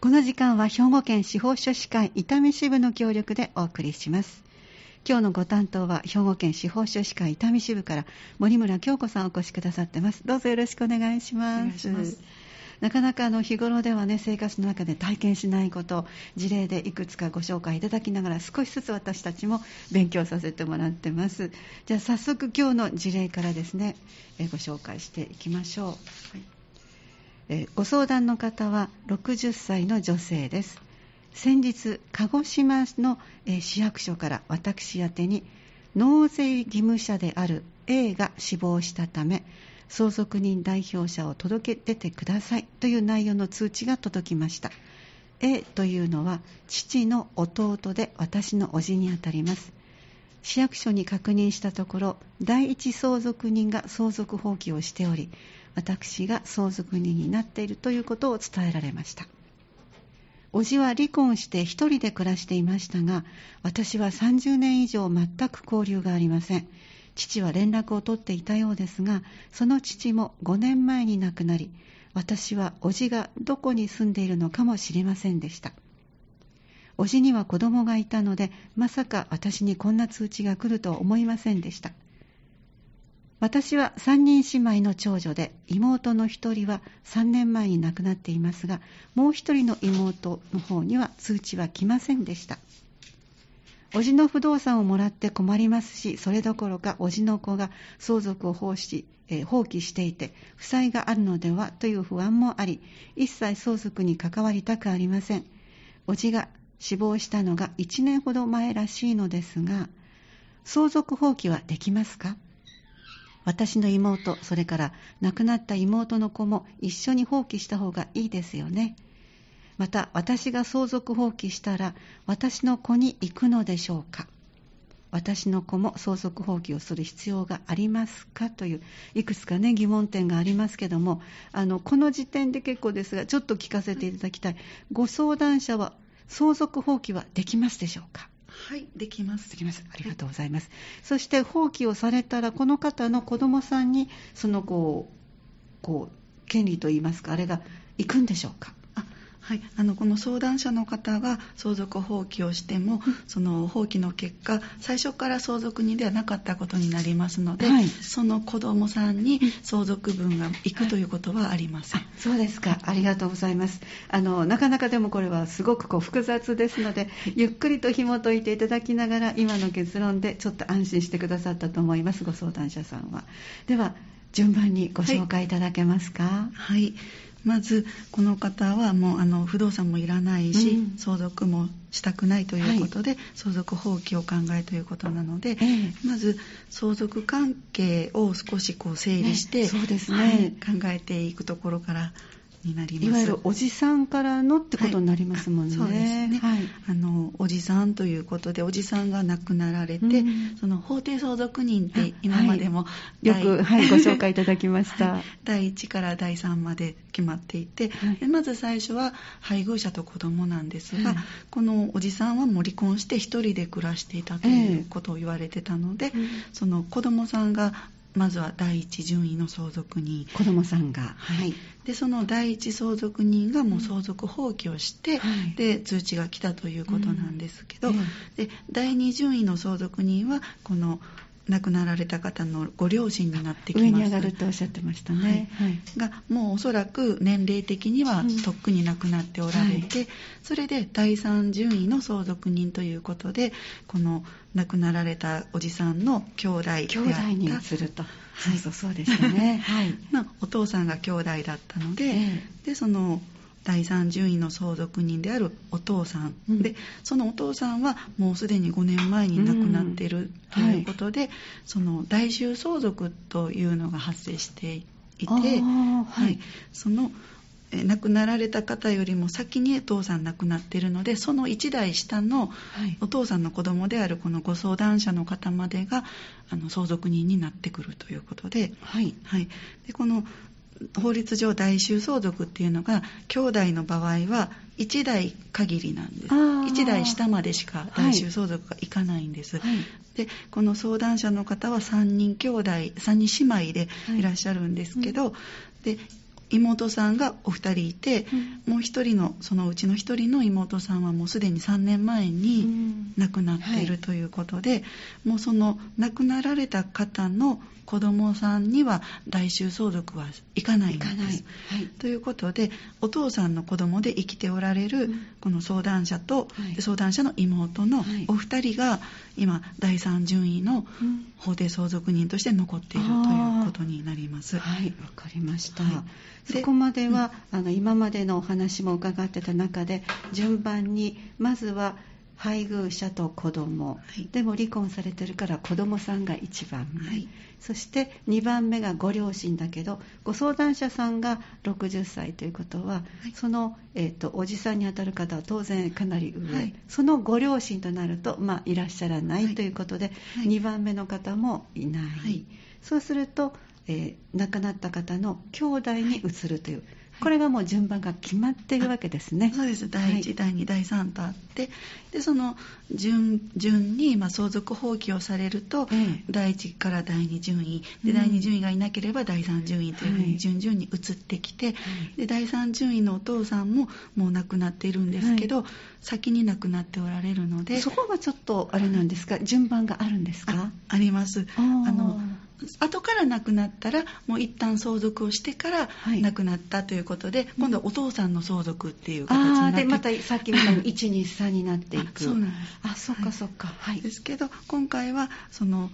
この時間は兵庫県司法書士会伊丹支部の協力でお送りします。今日のご担当は兵庫県司法書士会伊丹支部から森村京子さんお越しくださってます。どうぞよろしくお願いします。なかなかあの日頃ではね生活の中で体験しないこと事例でいくつかご紹介いただきながら少しずつ私たちも勉強させてもらってます。じゃあ早速今日の事例からですねご紹介していきましょう、はいえご相談の方は60歳の女性です。先日鹿児島の、え市役所から私宛に納税義務者である A が死亡したため相続人代表者を届け出てくださいという内容の通知が届きました。A というのは父の弟で私の叔父にあたります。市役所に確認したところ第一相続人が相続放棄をしており私が相続人になっているということを伝えられました。叔父は離婚して一人で暮らしていましたが私は30年以上全く交流がありません。父は連絡を取っていたようですがその父も5年前に亡くなり私は叔父がどこに住んでいるのかも知りませんでした。叔父には子供がいたのでまさか私にこんな通知が来ると思いませんでした。私は3人姉妹の長女で妹の1人は3年前に亡くなっていますがもう1人の妹の方には通知は来ませんでした。叔父の不動産をもらって困りますしそれどころか叔父の子が相続を放棄,、えー、放棄していて負債があるのではという不安もあり一切相続に関わりたくありません。叔父が死亡したのが1年ほど前らしいのですが相続放棄はできますか？私の妹、それから亡くなった妹の子も一緒に放棄した方がいいですよね。また、私が相続放棄したら、私の子に行くのでしょうか。私の子も相続放棄をする必要がありますか？といういくつかね疑問点がありますけどもあのこの時点で結構ですがちょっと聞かせていただきたいご相談者は相続放棄はできますでしょうか？はいできます。できます。ありがとうございます、はい、そして放棄をされたらこの方の子供さんにそのこうこう権利といいますかあれが行くんでしょうか。はい、あのこの相談者の方が相続放棄をしても、その放棄の結果最初から相続人ではなかったことになりますので、はい、その子どもさんに相続分がいくということはありません、はい、そうですか。ありがとうございます。あのなかなかでもこれはすごくこう複雑ですのでゆっくりと紐解いていただきながら今の結論でちょっと安心してくださったと思いますご相談者さんは。では順番にご紹介いただけますか？はい、はいまずこの方はもうあの不動産もいらないし、うん、相続もしたくないということで、はい、相続放棄を考えということなので、えー、まず相続関係を少しこう整理して、ね、そうですね、はい、考えていくところからになります。いわゆるおじさんからのってことになりますもんね、はい、そうですね、はい、あのおじさんということでおじさんが亡くなられて、うん、その法定相続人って今までも、はい、よく、はい、ご紹介いただきました、第1から第3まで決まっていて、まず最初は配偶者と子供なんですが、このおじさんはもう離婚して一人で暮らしていたということを言われてたので、その子供さんがまずは第一順位の相続人。子供さんが、はい、でその第一相続人がもう相続放棄をして、はい、で通知が来たということなんですけど、うん、で第二順位の相続人はこの亡くなられた方のご両親になってきます。上に上がるとおっしゃってましたね、はい。はい、がもうおそらく年齢的にはとっくに亡くなっておられて、うんはい、それで第三順位の相続人ということでこの亡くなられたおじさんの兄弟であった。兄弟にすると。そうそうそうですね、はい、お父さんが兄弟だったので、えー、でその第三順位の相続人であるお父さん、うん、でそのお父さんはもうすでに5年前に亡くなっているということで、うん。はい、その代収相続というのが発生していて、はい、はい、その亡くなられた方よりも先にお父さん亡くなっているのでその1代下のお父さんの子供であるこのご相談者の方までがあの相続人になってくるということで,、はい。はい、でこの法律上代収相続っていうのが兄弟の場合は1代限りなんです。1代下までしか代収相続がいかないんです、はい、でこの相談者の方は3人兄弟3人姉妹でい。らっしゃるんですけど、はい、で妹さんがお二人いて、もう一人のそのうちの一人の妹さんはもうすでに3年前に亡くなっているということで、もうその亡くなられた方の子供さんには代収相続はいかないんです。はい、ということでお父さんの子供で生きておられるこの相談者と、はい、相談者の妹のお二人が今第三順位の法定相続人として残っているということになります。はいわかりました、はい、そこまでは、うん、あの今までのお話も伺ってた中で順番にまずは配偶者と子供、はい、でも離婚されてるから子供さんが1番目、はい、そして2番目がご両親だけどご相談者さんが60歳ということは、はい、その、えーと、おじさんにあたる方は当然かなり上、そのご両親となると、まあ、いらっしゃらないということで、2番目の方もいない、そうすると、えー、亡くなった方の兄弟に移るという。これがもう順番が決まっているわけですね。そうです。第1、はい、第2、第3とあって、で、その順順に、まあ、相続放棄をされると、ええ、第1から第2順位、で、第2順位がいなければ第3順位というふうに順々に移ってきて、はい、で、第3順位のお父さんももう亡くなっているんですけど、はい、先に亡くなっておられるので。そこはちょっとあれなんですか、順番があるんですか？あります。あの後から亡くなったらもう一旦相続をしてから亡くなったということで、はい、今度はお父さんの相続っていう形になって、でまたさっきみたいに123になっていく。そうなんです。あそっかそっか、はい、ですけど今回はその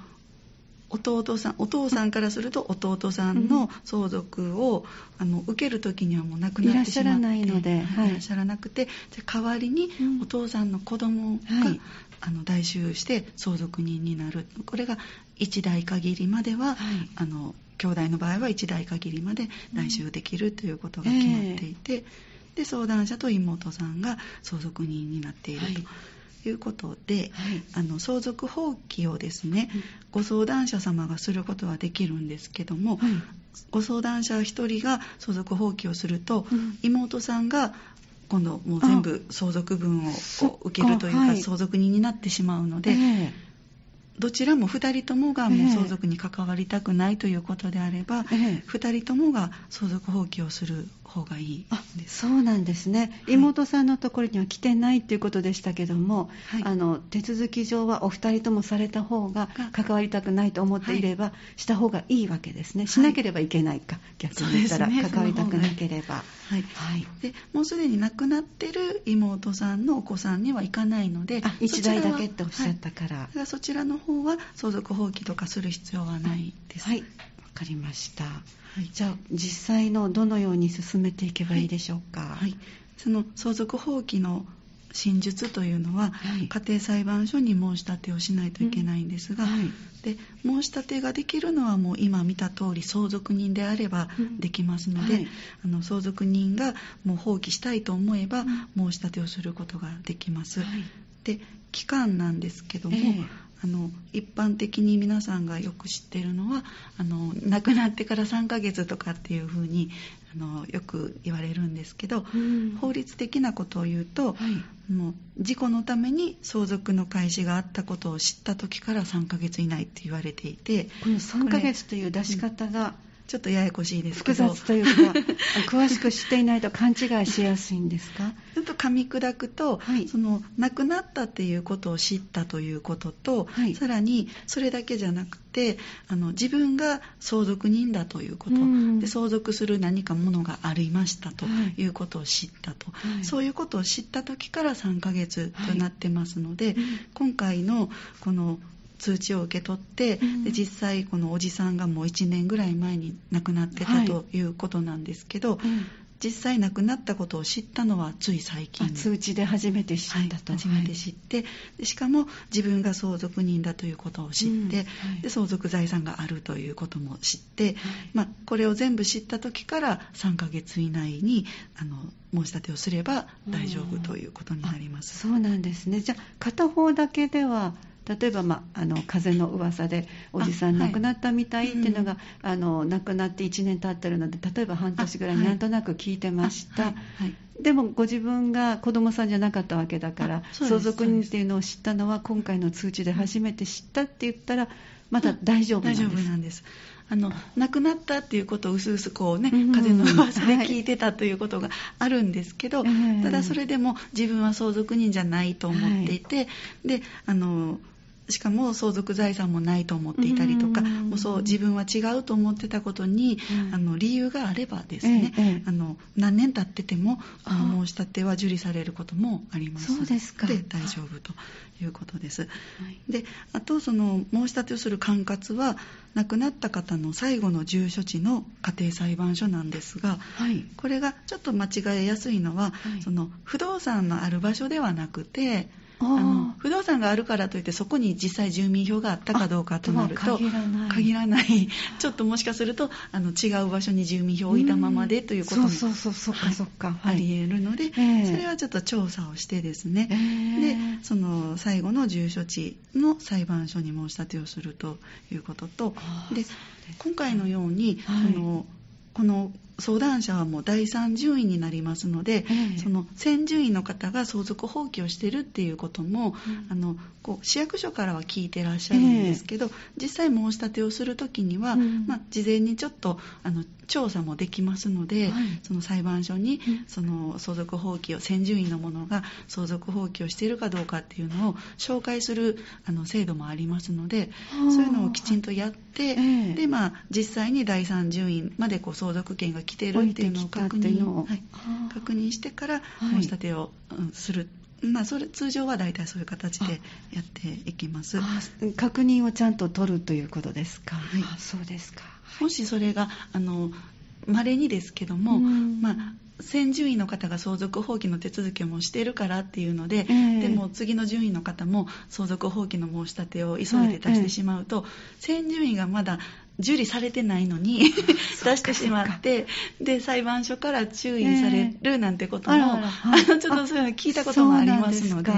弟さんお父さんからすると弟さんの相続を、うん、あの受ける時にはもう亡くなってしまっていらっしゃらないので、はい、い。らっしゃらなくて代わりにお父さんの子供が、はい、あの代収して相続人になる。これが一代限りまでは、はい、あの兄弟の場合は一代限りまで代収できるということが決まっていて、えー、で相談者と妹さんが相続人になっていると。はい。いうことで、はい、あの相続放棄をですね、うん、ご相談者様がすることはできるんですけども、はい、ご相談者1人が相続放棄をすると、うん、妹さんが今度もう全部相続分を受けるというか、はい、相続人になってしまうので、えーどちらも2人ともがもう相続に関わりたくないということであれば、ええ、2人ともが相続放棄をする方がいいあそうなんですね、はい、妹さんのところには来てないということでしたけども、はい、あの手続き上はお二人ともされた方が関わりたくないと思っていれば、はい、した方がいいわけですね。しなければいけないか、逆に言ったら、関わりたくなければ。はい。でもうすでに亡くなってる妹さんのお子さんには行かないのであ1代だけっておっしゃったから、そちらの方は相続放棄とかする必要はないです。はい、わかりました。はい、じゃあ実際のどのように進めていけばいいでしょうか？はい、はい、その相続放棄の真実というのは、はい、家庭裁判所に申し立てをしないといけないんですが、うん。はい、で申し立てができるのはもう今見た通り相続人であればできますので、うんはい、あの相続人がもう放棄したいと思えば、申し立てをすることができます。で期間なんですけども、えーあの一般的に皆さんがよく知ってるのはあの亡くなってから3ヶ月とかっていうふうにあのよく言われるんですけど、うん、法律的なことを言うと、はい、もう事故のために相続の開始があったことを知った時から3ヶ月以内って言われていてこの3ヶ月という出し方が、ちょっとややこしいですけど。複雑というか詳しく知っていないと勘違いしやすいんですか？ちょっと噛み砕くと、はい、その亡くなったっていうことを知ったということと、はい、さらにそれだけじゃなくてあの自分が相続人だということ、で相続する何かものがありましたとい。うことを知ったと、はい、そういうことを知った時から3ヶ月となってますので、今回のこの通知を受け取って、うん、で実際このおじさんがもう1年ぐらい前に亡くなってたということなんですけど、はいうん、実際亡くなったことを知ったのはつい最近。通知で初めて知ったと、はい、初めて知って、しかも自分が相続人だということを知って、うん。はい、で相続財産があるということも知って、まあ、これを全部知った時から3ヶ月以内にあの申し立てをすれば大丈夫ということになります。そうなんですね。じゃあ片方だけでは例えば、まあ、あの風の噂でおじさん亡くなったみたいっていうのが、はい。うん、あの亡くなって1年経ってるので例えば半年ぐらいなんとなく聞いてました、はい。はい、でもご自分が子供さんじゃなかったわけだから相続人っていうのを知ったのは今回の通知で初めて知ったって言ったらまだ大丈夫なんです、大丈夫なんです。あの亡くなったっていうことをうすうすこうね、うん。風の噂ではい聞いてたということがあるんですけど、ええ。ただそれでも自分は相続人じゃないと思っていて、であのしかも相続財産もないと思っていたりとか、うん。もうそう自分は違うと思ってたことに、うん。あの理由があればですね、あの何年経っててもあ。のあ申し立ては受理されることもあります。そうですか。で大丈夫ということです。はい。であとその申し立てをする管轄は亡くなった方の最後の住所地の家庭裁判所なんですがはい。これがちょっと間違えやすいのは、はい。その不動産のある場所ではなくて不動産があるからといってそこに実際住民票があったかどうかとなると限らない。限らない。ちょっともしかするとあの違う場所に住民票を置いたままでということもそうそうそうそっかそっか、あり得るので、ええ。それはちょっと調査をしてですね、ええ。でその最後の住所地の裁判所に申し立てをするということとで今回のように、はい。あのこの相談者はもう第三順位になりますので、ええ。その先順位の方が相続放棄をしてるっていうことも、うん。あのこう市役所からは聞いてらっしゃるんですけど、実際申し立てをするときには、うん。まあ、事前にちょっとあの調査もできますので、はい。その裁判所にうん。その相続放棄を先順位のものが相続放棄をしているかどうかっていうのを紹介するあの制度もありますのではあそういうのをきちんとやって、ええ。でまあ、実際に第三順位までこう相続権が来てるっていうのを確認はいはあ確認してからはい。申し立てを、うんする。まあ、それ通常は大体そういう形でやっていきます。あ確認をちゃんと取るということですか、はい。あそうですか。もしそれがあの稀にですけども、うん。まあ、先順位の方が相続放棄の手続きもしているからっていうので、ええ。でも次の順位の方も相続放棄の申し立てを急いで出してしまうと、先順位がまだ受理されてないのに出してしまってで裁判所から注意されるなんてことも、あらあの ちょっとそういうの聞いたこともありますので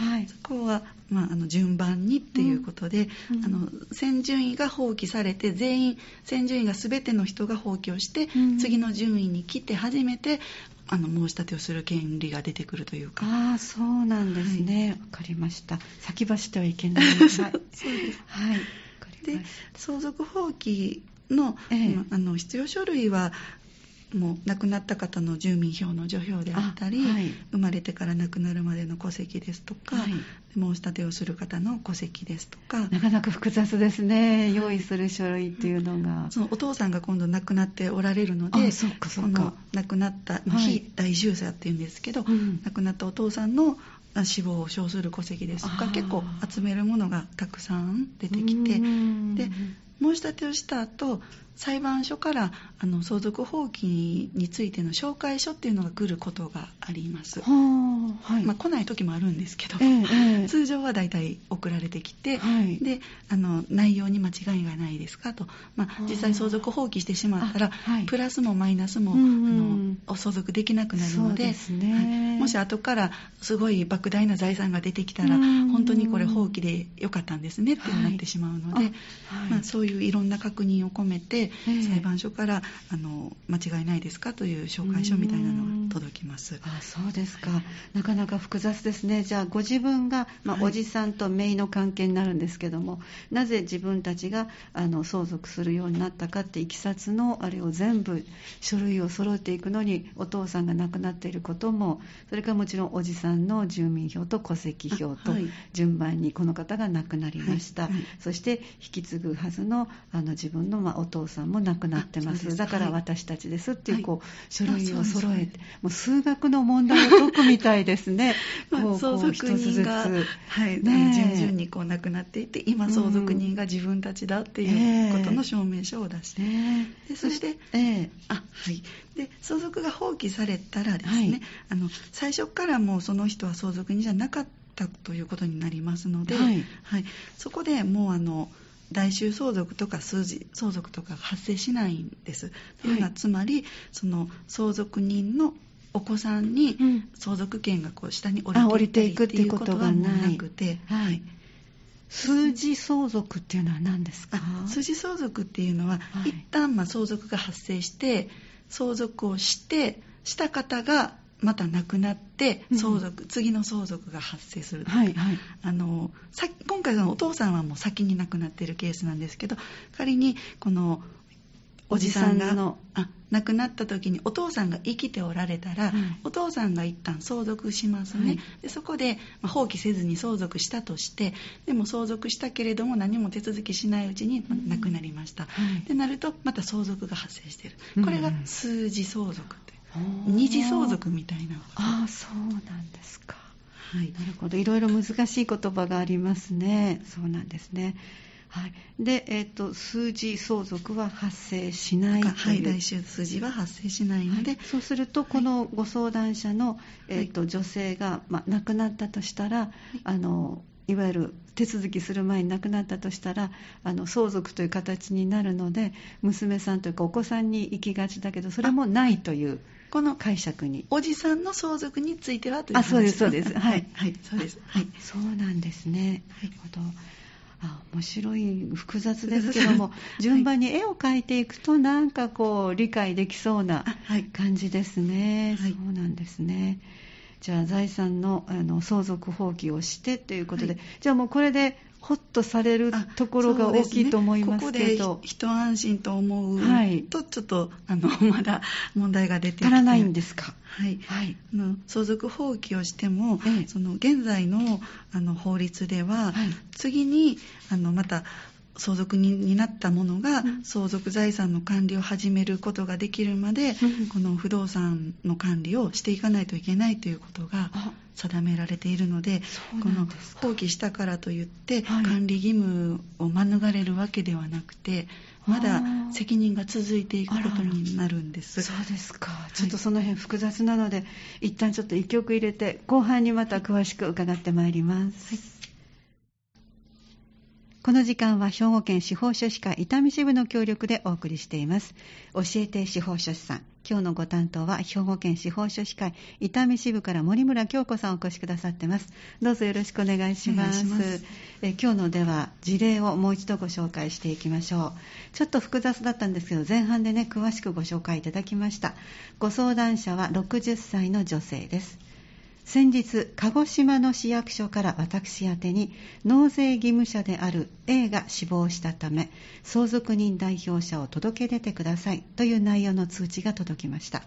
はい。そこは、まあ、あの順番にっていうことで、うん。あの先順位が放棄されて全員先順位が全ての人が放棄をして、うん。次の順位に来て初めてあの申し立てをする権利が出てくるというか。ああそうなんですね。わ、かりました。先走ってはいけない。はい、はい、で相続放棄の,、えあの必要書類はもう亡くなった方の住民票の除票であったり、あはい。生まれてから亡くなるまでの戸籍ですとか、はい。申し立てをする方の戸籍ですとかたなかなか複雑ですね。用意する書類っていうのが、そのお父さんが今度亡くなっておられるのであその亡くなった、非大重者っていうんですけど、うん。亡くなったお父さんのあ死亡を証する戸籍です。とか結構集めるものがたくさん出てきてうん。で申し立てをした後裁判所からあの相続放棄についての紹介書っていうのが来ることがあります、はい、まあ、来ない時もあるんですけど、ええええ。通常は大体送られてきて、はい。であの内容に間違いがないですかと、まあ実際相続放棄してしまったら、あはい。プラスもマイナスも、あのお相続できなくなるのでね。はい。もし後からすごい莫大な財産が出てきたら、うん。本当にこれ放棄でよかったんですねってなってしまうので、まあ、そういういろんな確認を込めて、ええ。裁判所からあの間違いないですかという紹介書みたいなのが届きます。あそうですか、なかなか複雑ですね、じゃあ、ご自分が、まあはい。おじさんと姪の関係になるんですけども、なぜ自分たちがあの相続するようになったかって、いきさつのあれを全部、書類を揃えていくのに、お父さんが亡くなっていることも、それからもちろんおじさんの住民票と戸籍票と順番にこの方が亡くなりました、はいはいそして引き継ぐはずのあの自分の、まあ、お父さんも亡くなってます、だからはい。私たちですっていう、はい。こう書類を揃えて。もう数学の問題を解くみたいですね。まう相続人が、はい、ねえ。順々にこう亡くなっていて今相続人が自分たちだっていうことの証明書を出して、ねでそしてええ。あはい、で相続が放棄されたらですね、はい。あの最初からもうその人は相続人じゃなかったということになりますので、はい。そこでもうあの代収相続とか数字相続とかが発生しないんです。というのははい。つまりその相続人のお子さんにうん。相続権がこう下に降りていくってていうこととはもうなくて、はい。数字相続っていうのは何ですか？あ筋相続っていうのは、はい。一旦まあ相続が発生して相続をしてした方がまた亡くなって相続、うん、次の相続が発生する、はいはい、あの今回のお父さんはもう先に亡くなっているケースなんですけど仮にこのおじさんがあ亡くなった時にお父さんが生きておられたら、はい、お父さんが一旦相続しますね、はい、でそこで、まあ、放棄せずに相続したとしてでも相続したけれども何も手続きしないうちに、まあ、亡くなりました、うん、ってなるとまた相続が発生しているこれが数字相続って二次相続みたいな。ああそうなんですか。はい。なるほど。いろいろ難しい言葉がありますね。そうなんですね。はい、で、えーと、数字相続は発生しないはい、来週数字は発生しないので、はい、そうすると、このご相談者の、えーと、女性が、ま亡くなったとしたら、あのいわゆる手続きする前に亡くなったとしたらあの相続という形になるので娘さんというかお子さんに行きがちだけどそれもないというこの解釈におじさんの相続についてはというあそうですそうです。はい、はい、そうです。はい。そうなんですね、はい、なるほど。あ面白い複雑ですけども、順番に絵を描いていくとなんかこう理解できそうな感じですね、はい、そうなんですね。じゃあ財産のあの相続放棄をしてということで、はい、じゃあもうこれでほっとされるところが大きいと思いますけど、ね、ここで一安心と思う。と、はい、ちょっとあのまだ問題が出てきて。足らないんですか？はい、はい、あの相続放棄をしても、ええ、その現在のあの法律では、はい、次にあのまた相続人になったものが相続財産の管理を始めることができるまで、うん、この不動産の管理をしていかないといけないということが定められているのでこの放棄したからといって管理義務を免れるわけではなくて、まだ責任が続いていくことになるんです。そうですか。ちょっとその辺複雑なので、はい、一旦ちょっと一曲入れて後半にまた詳しく伺ってまいります、はいこの時間は兵庫県司法書士会伊丹支部の協力でお送りしています。教えて司法書士さん。今日のご担当は兵庫県司法書士会伊丹支部から森村京子さんお越しくださってます。どうぞよろしくお願いします。ますえ今日のでは事例をもう一度ご紹介していきましょう。ちょっと複雑だったんですけど前半でね詳しくご紹介いただきました。ご相談者は60歳の女性です。先日鹿児島の市役所から私宛に納税義務者である A が死亡したため相続人代表者を届け出てくださいという内容の通知が届きました。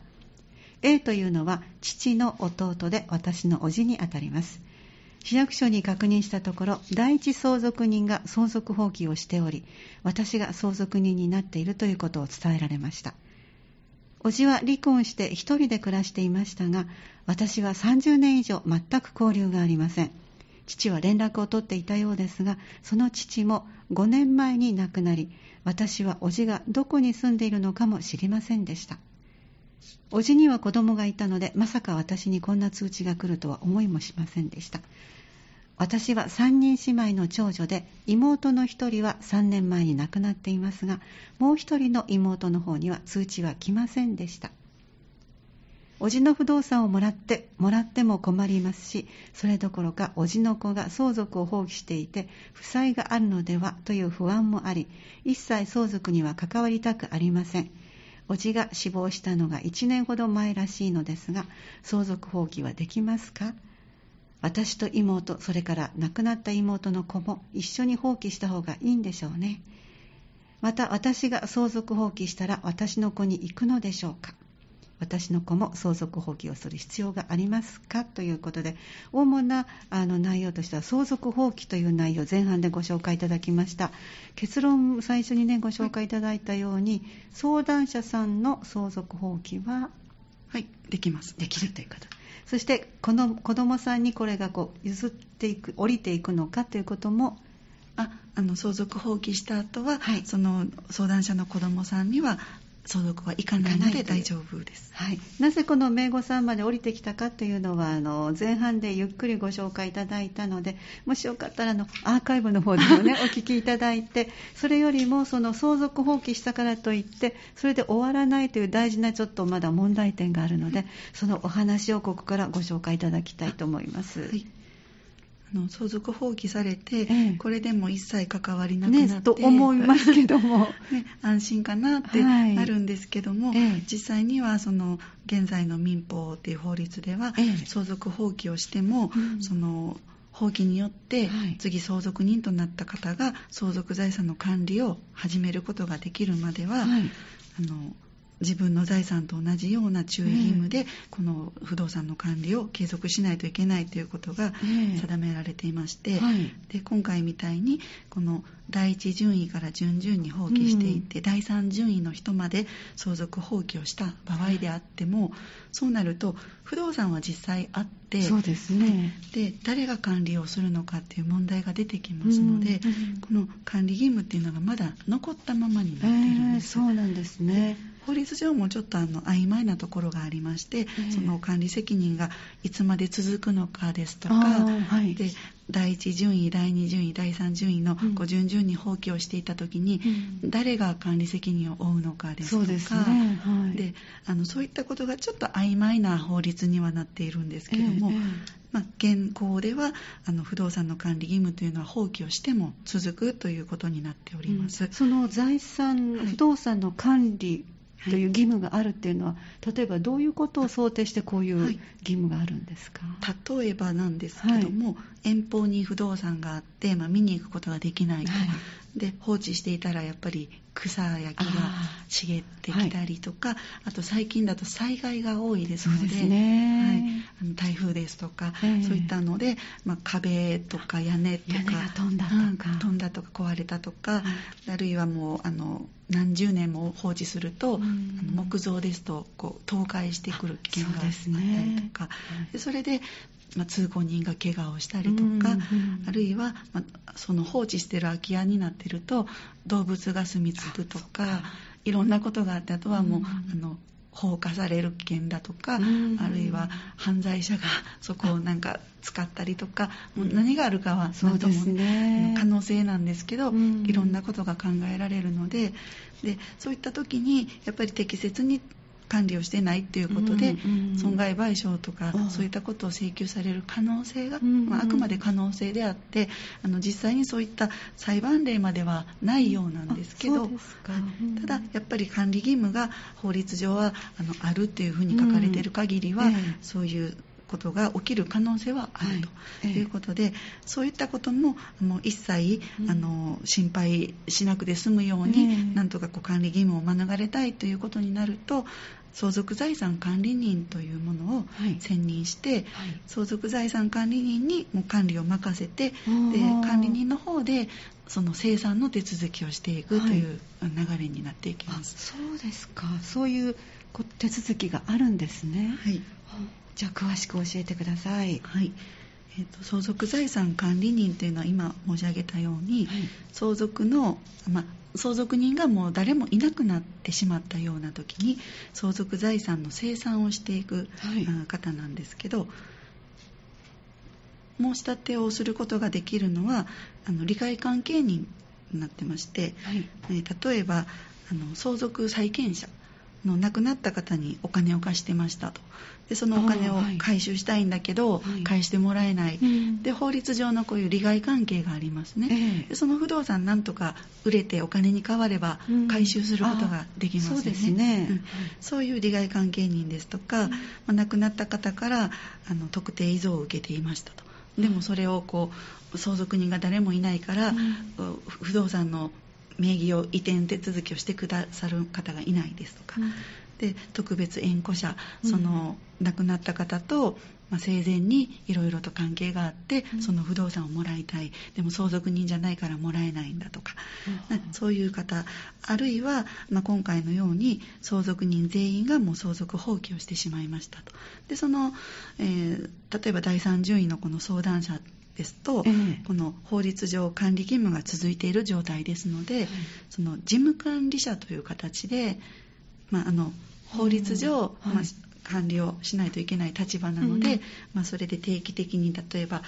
A というのは父の弟で私の叔父にあたります。市役所に確認したところ第一相続人が相続放棄をしており私が相続人になっているということを伝えられました。叔父は離婚して一人で暮らしていましたが私は30年以上全く交流がありません。父は連絡を取っていたようですがその父も5年前に亡くなり私は叔父がどこに住んでいるのかも知りませんでした。叔父には子供がいたのでまさか私にこんな通知が来るとは思いもしませんでした。私は3人姉妹の長女で妹の1人は3年前に亡くなっていますがもう1人の妹の方には通知は来ませんでした。叔父の不動産をもらってもらっても困りますしそれどころか叔父の子が相続を放棄していて負債があるのではという不安もあり一切相続には関わりたくありません。叔父が死亡したのが1年ほど前らしいのですが相続放棄はできますか？私と妹それから亡くなった妹の子も一緒に放棄した方がいいんでしょうね。また私が相続放棄したら私の子に行くのでしょうか。私の子も相続放棄をする必要がありますか？ということで主なあの内容としては相続放棄という内容前半でご紹介いただきました。結論最初にねご紹介いただいたように、相談者さんの相続放棄ははいできます。できるということそしてこの子どもさんにこれがこう譲っていく降りていくのかということもああの相続放棄した後は、はい、その相談者の子どもさんには相続はいかないので大丈夫です。はい、なぜこの名簿さんまで降りてきたかというのはあの前半でゆっくりご紹介いただいたのでもしよかったらあのアーカイブの方でもね お聞きいただいてそれよりもその相続放棄したからといってそれで終わらないという大事なちょっとまだ問題点があるのでそのお話をここからご紹介いただきたいと思います。はいあの相続放棄されて、ええ。これでも一切関わりなくなって、ねと思いますけども。ね、安心かなってはい。なるんですけども、ええ。実際にはその現在の民法っていう法律では、ええ。相続放棄をしても、うん。その放棄によってはい。次相続人となった方が相続財産の管理を始めることができるまでは、はい。あの自分の財産と同じような注意義務で、この不動産の管理を継続しないといけないということがええ。定められていまして、はい。で今回みたいにこの第一順位から順々に放棄していって、第三順位の人まで相続放棄をした場合であっても、そうなると不動産は実際あってそうですね。で誰が管理をするのかっていう問題が出てきますので、うんうんこの管理義務っていうのがまだ残ったままになってえいるんえです。そうなんですね法律上もちょっとあの曖昧なところがありまして、ええ。その管理責任がいつまで続くのかですとか、はい。で第1順位、第2順位、第3順位のうん。こう順々に放棄をしていたときに、うん。誰が管理責任を負うのかですとか、そうですね。はい。であのそういったことがちょっと曖昧な法律にはなっているんですけども、えええ。まあ、現行ではあの不動産の管理義務というのは放棄をしても続くということになっております。うん。その財産、はい。不動産の管理という義務があるっていうのは、例えばどういうことを想定してこういうはい。義務があるんですか、例えばなんですけども、遠方に不動産があって、まあ、見に行くことができないと、はい。で放置していたらやっぱり草や木があ茂ってきたりとかあ,、と最近だと災害が多いですのでですね。はい、あの台風ですとか、ええ。そういったので、まあ、壁とか屋根とか飛んだとか。うん飛んだとか壊れたとか、あるいはもうあの何十年も放置すると、うん。あの木造ですとこう倒壊してくる危険があったりとか、はいでそれで、まあ、通行人が怪我をしたりとか、あるいは、まあ、その放置してる空き家になってると動物が住み着くとか。いろんなことがあってあとはもう、うん。あの放火される危険だとか、うん。あるいは犯罪者がそこをなんか使ったりとか、もう何があるかはそうですね。何とも可能性なんですけど、うん。いろんなことが考えられるのででそういった時にやっぱり適切に管理をしてないっていうことで、損害賠償とか、うんそういったことを請求される可能性が、まあ、あくまで可能性であってあの実際にそういった裁判例まではないようなんですけあど、ただやっぱり管理義務が法律上はあのあるっていうふうに書かれている限りは、そういうことが起きる可能性はあるはい。とええ。いうことで、そういったことももう一切、うん。あの心配しなくて済むように、ええ。なんとかこう管理義務を免れたいということになると相続財産管理人というものをはい。選任して、はい。相続財産管理人にもう管理を任せてで管理人の方でその生産の手続きをしていくとはい。いう流れになっていきあます。そうですか。そういうこ手続きがあるんですね、はい。じゃあ詳しく教えてください。はい。えーと相続財産管理人というのは今申し上げたように、はい。相続の、まあ、相続人がもう誰もいなくなってしまったような時に相続財産の清算をしていく、方なんですけど申し立てをすることができるのはあの利害関係人になってまして、はい。えー例えばあの相続債権者の亡くなった方にお金を貸してましたと。でそのお金を回収したいんだけど、はい。返してもらえない、うん。で法律上のこういう利害関係がありますね、えその不動産なんとか売れてお金に変わればうん。回収することができますよね、あそうですね。うん。そういう利害関係人ですとか、うん。まあ亡くなった方からあの特定遺贈を受けていましたと。でもそれをこう相続人が誰もいないから、うん。不動産の名義を移転手続きをしてくださる方がいないですとか、うん。で特別縁故者うん。その亡くなった方と、まあ、生前にいろいろと関係があって、うん。その不動産をもらいたい。でも相続人じゃないからもらえないんだとか、そういう方あるいは、まあ、今回のように相続人全員がもう相続放棄をしてしまいましたと。でその、えー例えば第三順位のこの相談者ですと、ええ。この法律上管理義務が続いている状態ですので、はい。その事務管理者という形で、まあ、あの法律上、まあ管理をしないといけない立場なので、うん。まあ、それで定期的に例えば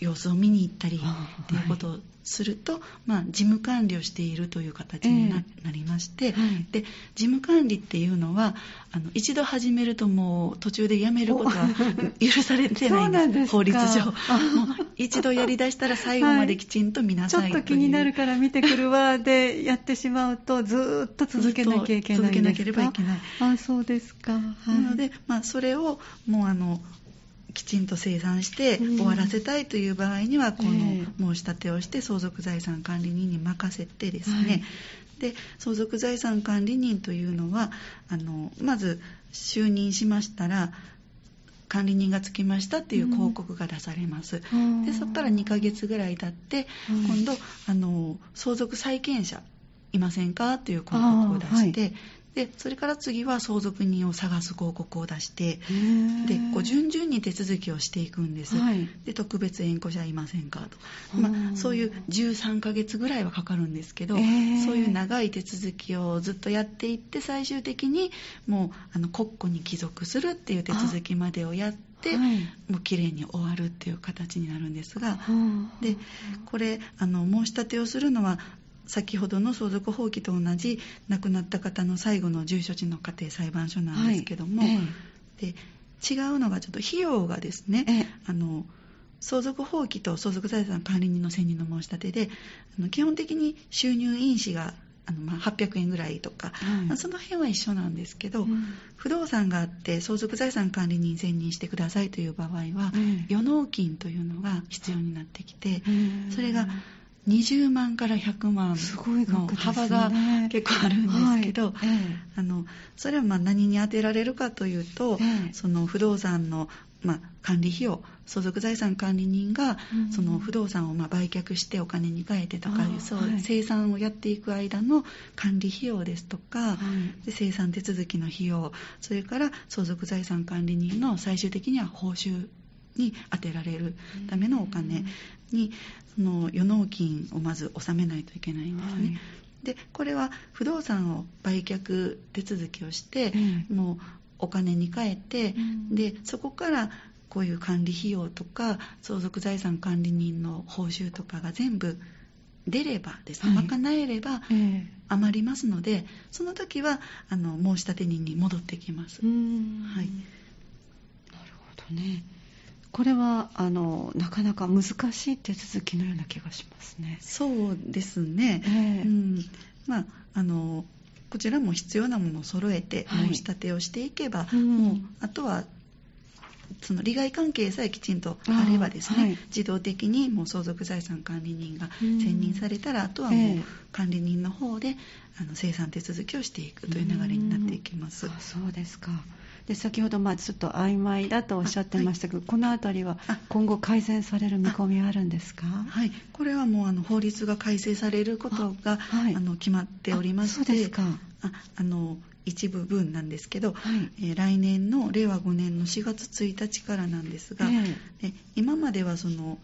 様子を見に行ったりっていうことをすると、まあ、事務管理をしているという形にな,、りまして、はい、で事務管理っていうのはあの一度始めるともう途中でやめることは 許されてないんです。法律上。もう一度やりだしたら最後まできちんと見なさい、はい、ちょっと気になるから見てくるわでやってしまうとずっと続けなきゃいけないんですか？続けなければいけない。あそうですか、はい、なので、まあ、それをもうあのきちんと生産して終わらせたいという場合には、この申し立てをして相続財産管理人に任せてですね、はい、で相続財産管理人というのはあのまず就任しましたら管理人がつきましたっていう広告が出されます、うん、でそこから2ヶ月ぐらい経って、今度あの相続債権者いませんか？という広告を出して、でそれから次は相続人を探す広告を出してでこう順々に手続きをしていくんです、はい、で特別縁故者いませんかと、まあ、そういう13ヶ月ぐらいはかかるんですけどそういう長い手続きをずっとやっていって最終的にもうあの国庫に帰属するっていう手続きまでをやって、はい、もう綺麗に終わるっていう形になるんですが、でこれあの申し立てをするのは先ほどの相続放棄と同じ亡くなった方の最後の住所地の家庭裁判所なんですけども、はい。ええ、で違うのがちょっと費用がですね、え、あの相続放棄と相続財産管理人の選任の申し立てであの基本的に収入印紙があのまあ800円ぐらいとか、はい、その辺は一緒なんですけど、うん、不動産があって相続財産管理人選任してくださいという場合は、うん、予納金というのが必要になってきて、うん、それが20万から100万の幅が結構あるんですけど、あのそれはまあ何に充てられるかというと、えその不動産のまあ、管理費用相続財産管理人がその不動産をまあ売却してお金に換えてとかいうそう生産をやっていく間の管理費用ですとか、で生産手続きの費用それから相続財産管理人の最終的には報酬に充てられるためのお金にその予納金をまず納めないといけないんですね。はい、でこれは不動産を売却手続きをして、うん、もうお金に換えて、うん、でそこからこういう管理費用とか相続財産管理人の報酬とかが全部出ればですね、はい、賄えれば余りますので、その時はあの申立人に戻ってきます。はい、なるほどね。これはあのなかなか難しい手続きのような気がしますね。そうですね、えー、うん。まあ、あのこちらも必要なものを揃えて申し立てをしていけば、はい、もうあとはその利害関係さえきちんとあればですね、はい、自動的にもう相続財産管理人が選任されたら、あとはもう管理人の方であの生産手続きをしていくという流れになっていきます。うそうですかで先ほどまあちょっと曖昧だとおっしゃってましたけど、はい、このあたりは今後改善される見込みはあるんですか？はい。これはもうあの法律が改正されることがあ、はい、あの決まっておりましてそうですか。ああの一部分なんですけど、はい、えー、来年の令和5年の4月1日からなんですが、えー、今まではその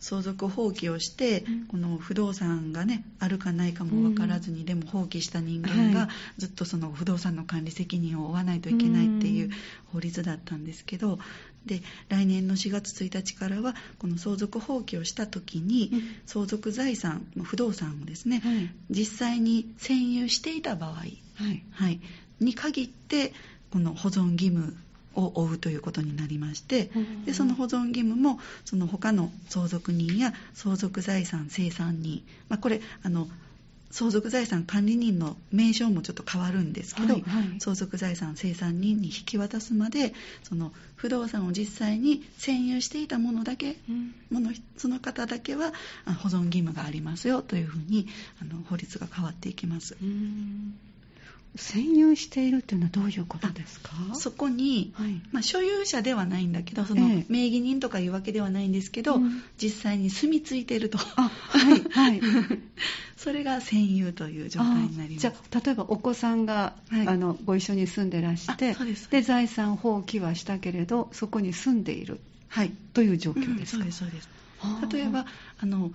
相続放棄をして、うん、この不動産がねあるかないかも分からずに、うん、でも放棄した人間がずっとその不動産の管理責任を負わないといけないっていう法律だったんですけど、で来年の4月1日からはこの相続放棄をした時に、うん、相続財産不動産をですね、はい、実際に占有していた場合、はい、はい、に限ってこの保存義務を負うということになりまして、でその保存義務もその他の相続人や相続財産生産人、まあ、これあの相続財産管理人の名称もちょっと変わるんですけど、はいはい、相続財産生産人に引き渡すまでその不動産を実際に占有していたものだけ、うん、ものその方だけは保存義務がありますよというふうにあの法律が変わっていきます。占有しているというのはどういうことですか？そこに、はい、まあ、所有者ではないんだけどその名義人とかいうわけではないんですけど、え実際に住み着いていると、はいはい、それが占有という状態になります。じゃあ例えばお子さんが、はい、あのご一緒に住んでらしてで財産放棄はしたけれどそこに住んでいる、はい、という状況ですか、うん、そうですそうです。例えばあの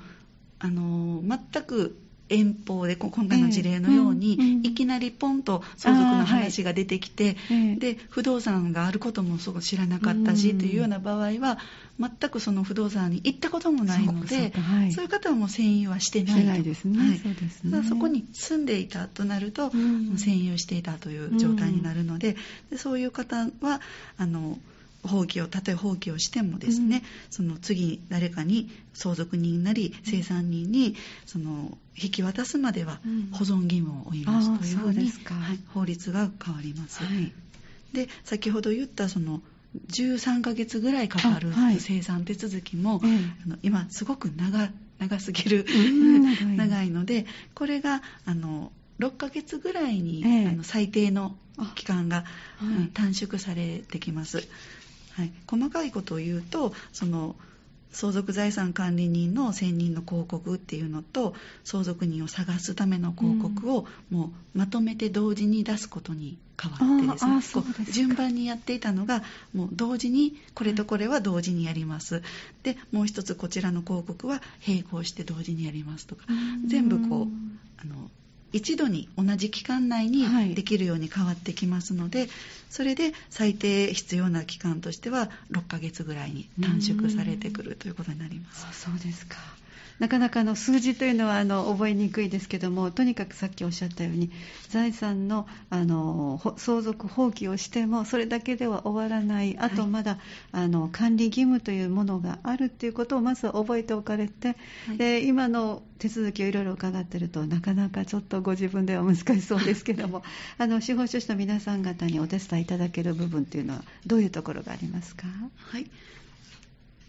あの全く遠方で今回の事例のように、いきなりポンと相続の話が出てきて、ええで不動産があることもそう知らなかったし、うん。というような場合は全くその不動産に行ったこともないのそうでかはい。そういう方はもう占有はしてないないですね。はい。そうですそこに住んでいたとなると、うん。占有していたという状態になるので,、でそういう方はあの放棄をたとえ放棄をしてもですね、うん。その次誰かに相続人なり生産人にその引き渡すまではうん。保存義務を負いますというふうに、はい法律が変わります。はい。で先ほど言ったその13ヶ月ぐらいかかる生産手続きも、ええあの今すごく長長すぎるうん長い。のでこれがあの6ヶ月ぐらいに、ええ。あの最低の期間が、あはい。うん短縮されてきます、はい、細かいことを言うとその相続財産管理人の選任の広告っていうのと相続人を探すための広告をもうまとめて同時に出すことに変わってですね。順番にやっていたのがもう同時にこれとこれは同時にやります。でもう一つこちらの広告は並行して同時にやりますとか。うん。全部こうあの一度に同じ期間内にはいできるように変わってきますので、それで最低必要な期間としては6ヶ月ぐらいに短縮されてくるということになります。あそうですかなかなかあの数字というのはあの覚えにくいですけどもとにかくさっきおっしゃったように財産のあのほ相続放棄をしてもそれだけでは終わらないあとはい。まだ、あの管理義務というものがあるということをまずは覚えておかれて、はい。で今の手続きをいろいろ伺ってるとなかなかちょっとご自分では難しそうですけども あの司法書士の皆さん方にお手伝いいただける部分というのはどういうところがありますか？はい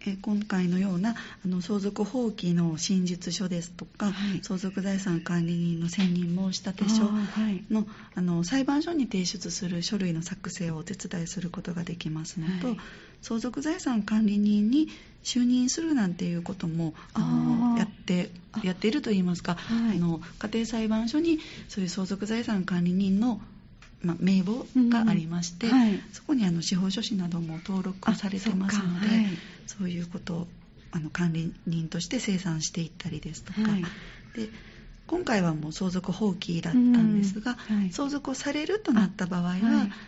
えー今回のようなあの相続放棄の真実書ですとか、はい。相続財産管理人の選任申立書あーはい。のあの裁判所に提出する書類の作成をお手伝いすることができますのと、はい。相続財産管理人に就任するなんていうこともあのやってあやっているといいますか、はい。あの家庭裁判所にそういう相続財産管理人の、まあ、名簿がありまして、うんはい。そこにあの司法書士なども登録されてますのでそういうことをあの管理人として生産していったりですとか、はい。で今回はもう相続放棄だったんですが、うんはい。相続をされるとなった場合は、はい。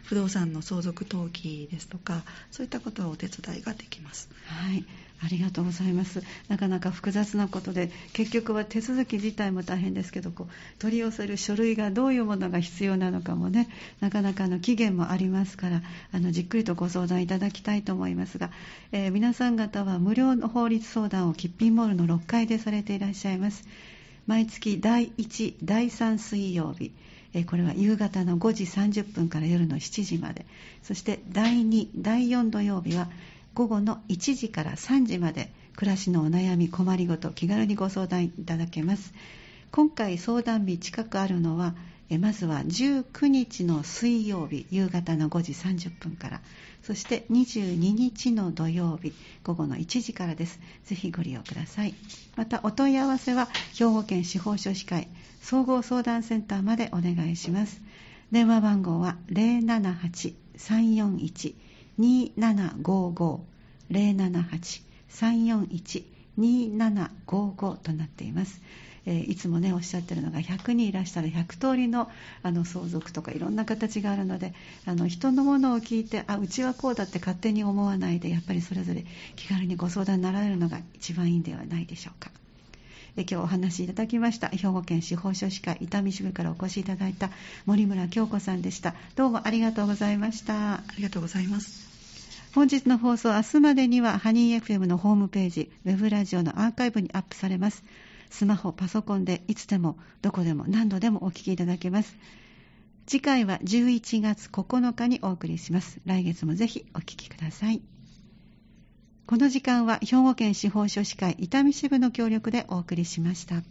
不動産の相続登記ですとかそういったことはお手伝いができます。はい、ありがとうございます。なかなか複雑なことで、結局は手続き自体も大変ですけど、こう取り寄せる書類がどういうものが必要なのかもね、なかなかの期限もありますから、あのじっくりとご相談いただきたいと思いますが、えー皆さん方は無料の法律相談をキッピンモールの6階でされていらっしゃいます。毎月第1、第3水曜日、これは夕方の5時30分から夜の7時まで、そして第2、第4土曜日は午後の1時から3時まで暮らしのお悩み困りごと気軽にご相談いただけます。今回相談日近くあるのはまずは19日の水曜日夕方の5時30分から。そして22日の土曜日午後の1時からです。ぜひご利用ください。またお問い合わせは兵庫県司法書士会総合相談センターまでお願いします。電話番号は078-341 2755-078-341-2755となっています、えーいつもねおっしゃってるのが100人いらしたら100通りのあの相続とかいろんな形があるのであの人のものを聞いてあうちはこうだって勝手に思わないでやっぱりそれぞれ気軽にご相談になられるのが一番いいんではないでしょうか。今日お話しいただきました兵庫県司法書士会伊丹支部からお越しいただいた森村京子さんでした。どうもありがとうございました。ありがとうございます。本日の放送明日までにはハニー FM のホームページウェブラジオのアーカイブにアップされます。スマホパソコンでいつでもどこでも何度でもお聞きいただけます。次回は11月9日にお送りします。来月もぜひお聞きくださいこの時間は兵庫県司法書士会伊丹支部の協力でお送りしました。